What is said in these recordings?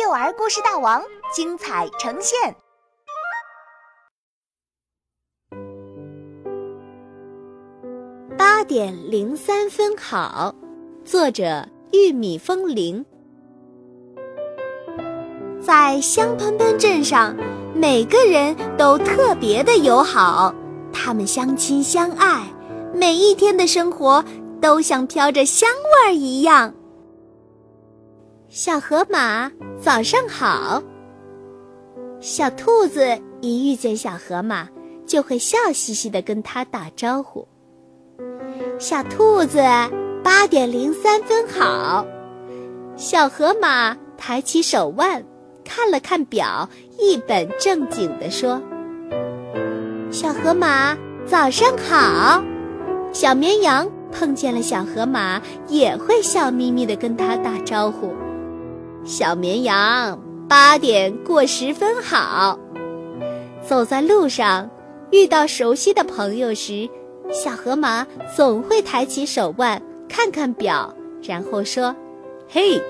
幼儿故事大王精彩呈现。八点零三分好，作者玉米风铃。在香喷喷镇上，每个人都特别的友好，他们相亲相爱，每一天的生活都像飘着香味儿一样。小河马，早上好。小兔子一遇见小河马，就会笑嘻嘻的跟它打招呼。小兔子，八点零三分好。小河马抬起手腕，看了看表，一本正经地说：“小河马，早上好。”小绵羊碰见了小河马，也会笑眯眯地跟它打招呼。小绵羊八点过十分好。走在路上，遇到熟悉的朋友时，小河马总会抬起手腕看看表，然后说：“嘿，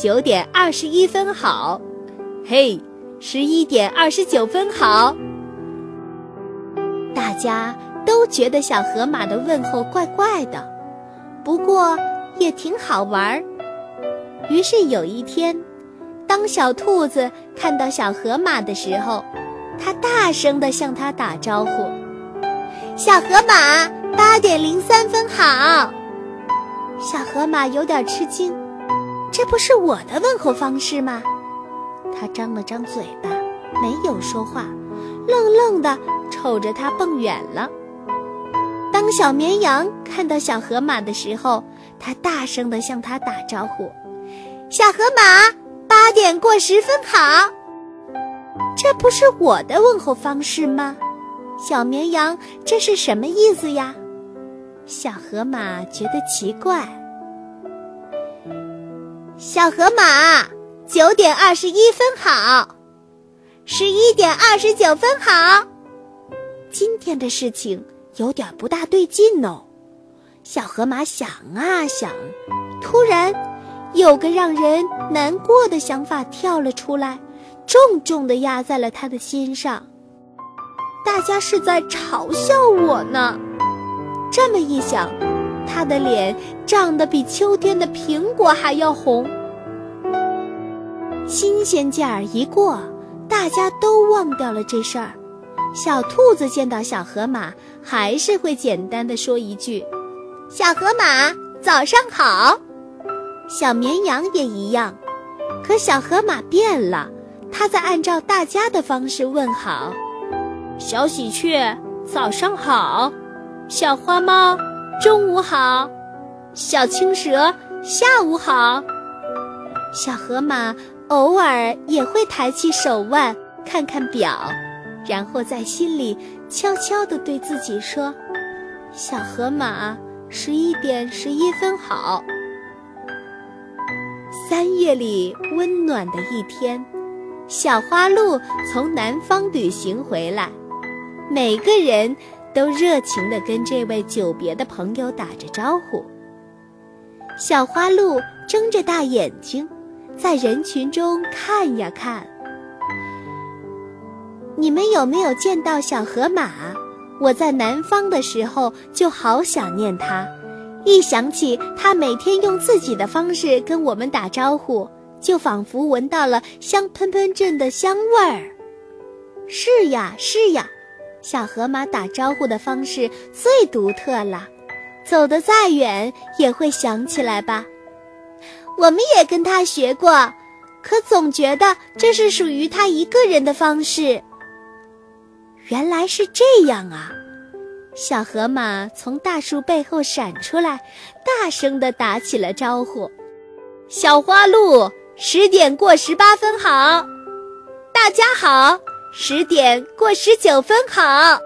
九点二十一分好。嘿，十一点二十九分好。”大家都觉得小河马的问候怪怪的，不过也挺好玩儿。于是有一天。当小兔子看到小河马的时候，它大声地向它打招呼：“小河马，八点零三分好。”小河马有点吃惊，这不是我的问候方式吗？它张了张嘴巴，没有说话，愣愣地瞅着它蹦远了。当小绵羊看到小河马的时候，它大声地向它打招呼：“小河马。”八点过十分好，这不是我的问候方式吗？小绵羊，这是什么意思呀？小河马觉得奇怪。小河马，九点二十一分好，十一点二十九分好。今天的事情有点不大对劲哦。小河马想啊想，突然。有个让人难过的想法跳了出来，重重的压在了他的心上。大家是在嘲笑我呢。这么一想，他的脸涨得比秋天的苹果还要红。新鲜劲儿一过，大家都忘掉了这事儿。小兔子见到小河马，还是会简单的说一句：“小河马，早上好。”小绵羊也一样，可小河马变了，它在按照大家的方式问好。小喜鹊，早上好；小花猫，中午好；小青蛇，下午好。小河马偶尔也会抬起手腕看看表，然后在心里悄悄地对自己说：“小河马，十一点十一分好。”三月里温暖的一天，小花鹿从南方旅行回来，每个人都热情地跟这位久别的朋友打着招呼。小花鹿睁着大眼睛，在人群中看呀看。你们有没有见到小河马？我在南方的时候就好想念它。一想起他每天用自己的方式跟我们打招呼，就仿佛闻到了香喷喷镇的香味儿。是呀，是呀，小河马打招呼的方式最独特了，走得再远也会想起来吧。我们也跟他学过，可总觉得这是属于他一个人的方式。原来是这样啊。小河马从大树背后闪出来，大声地打起了招呼：“小花鹿，十点过十八分好！大家好，十点过十九分好！”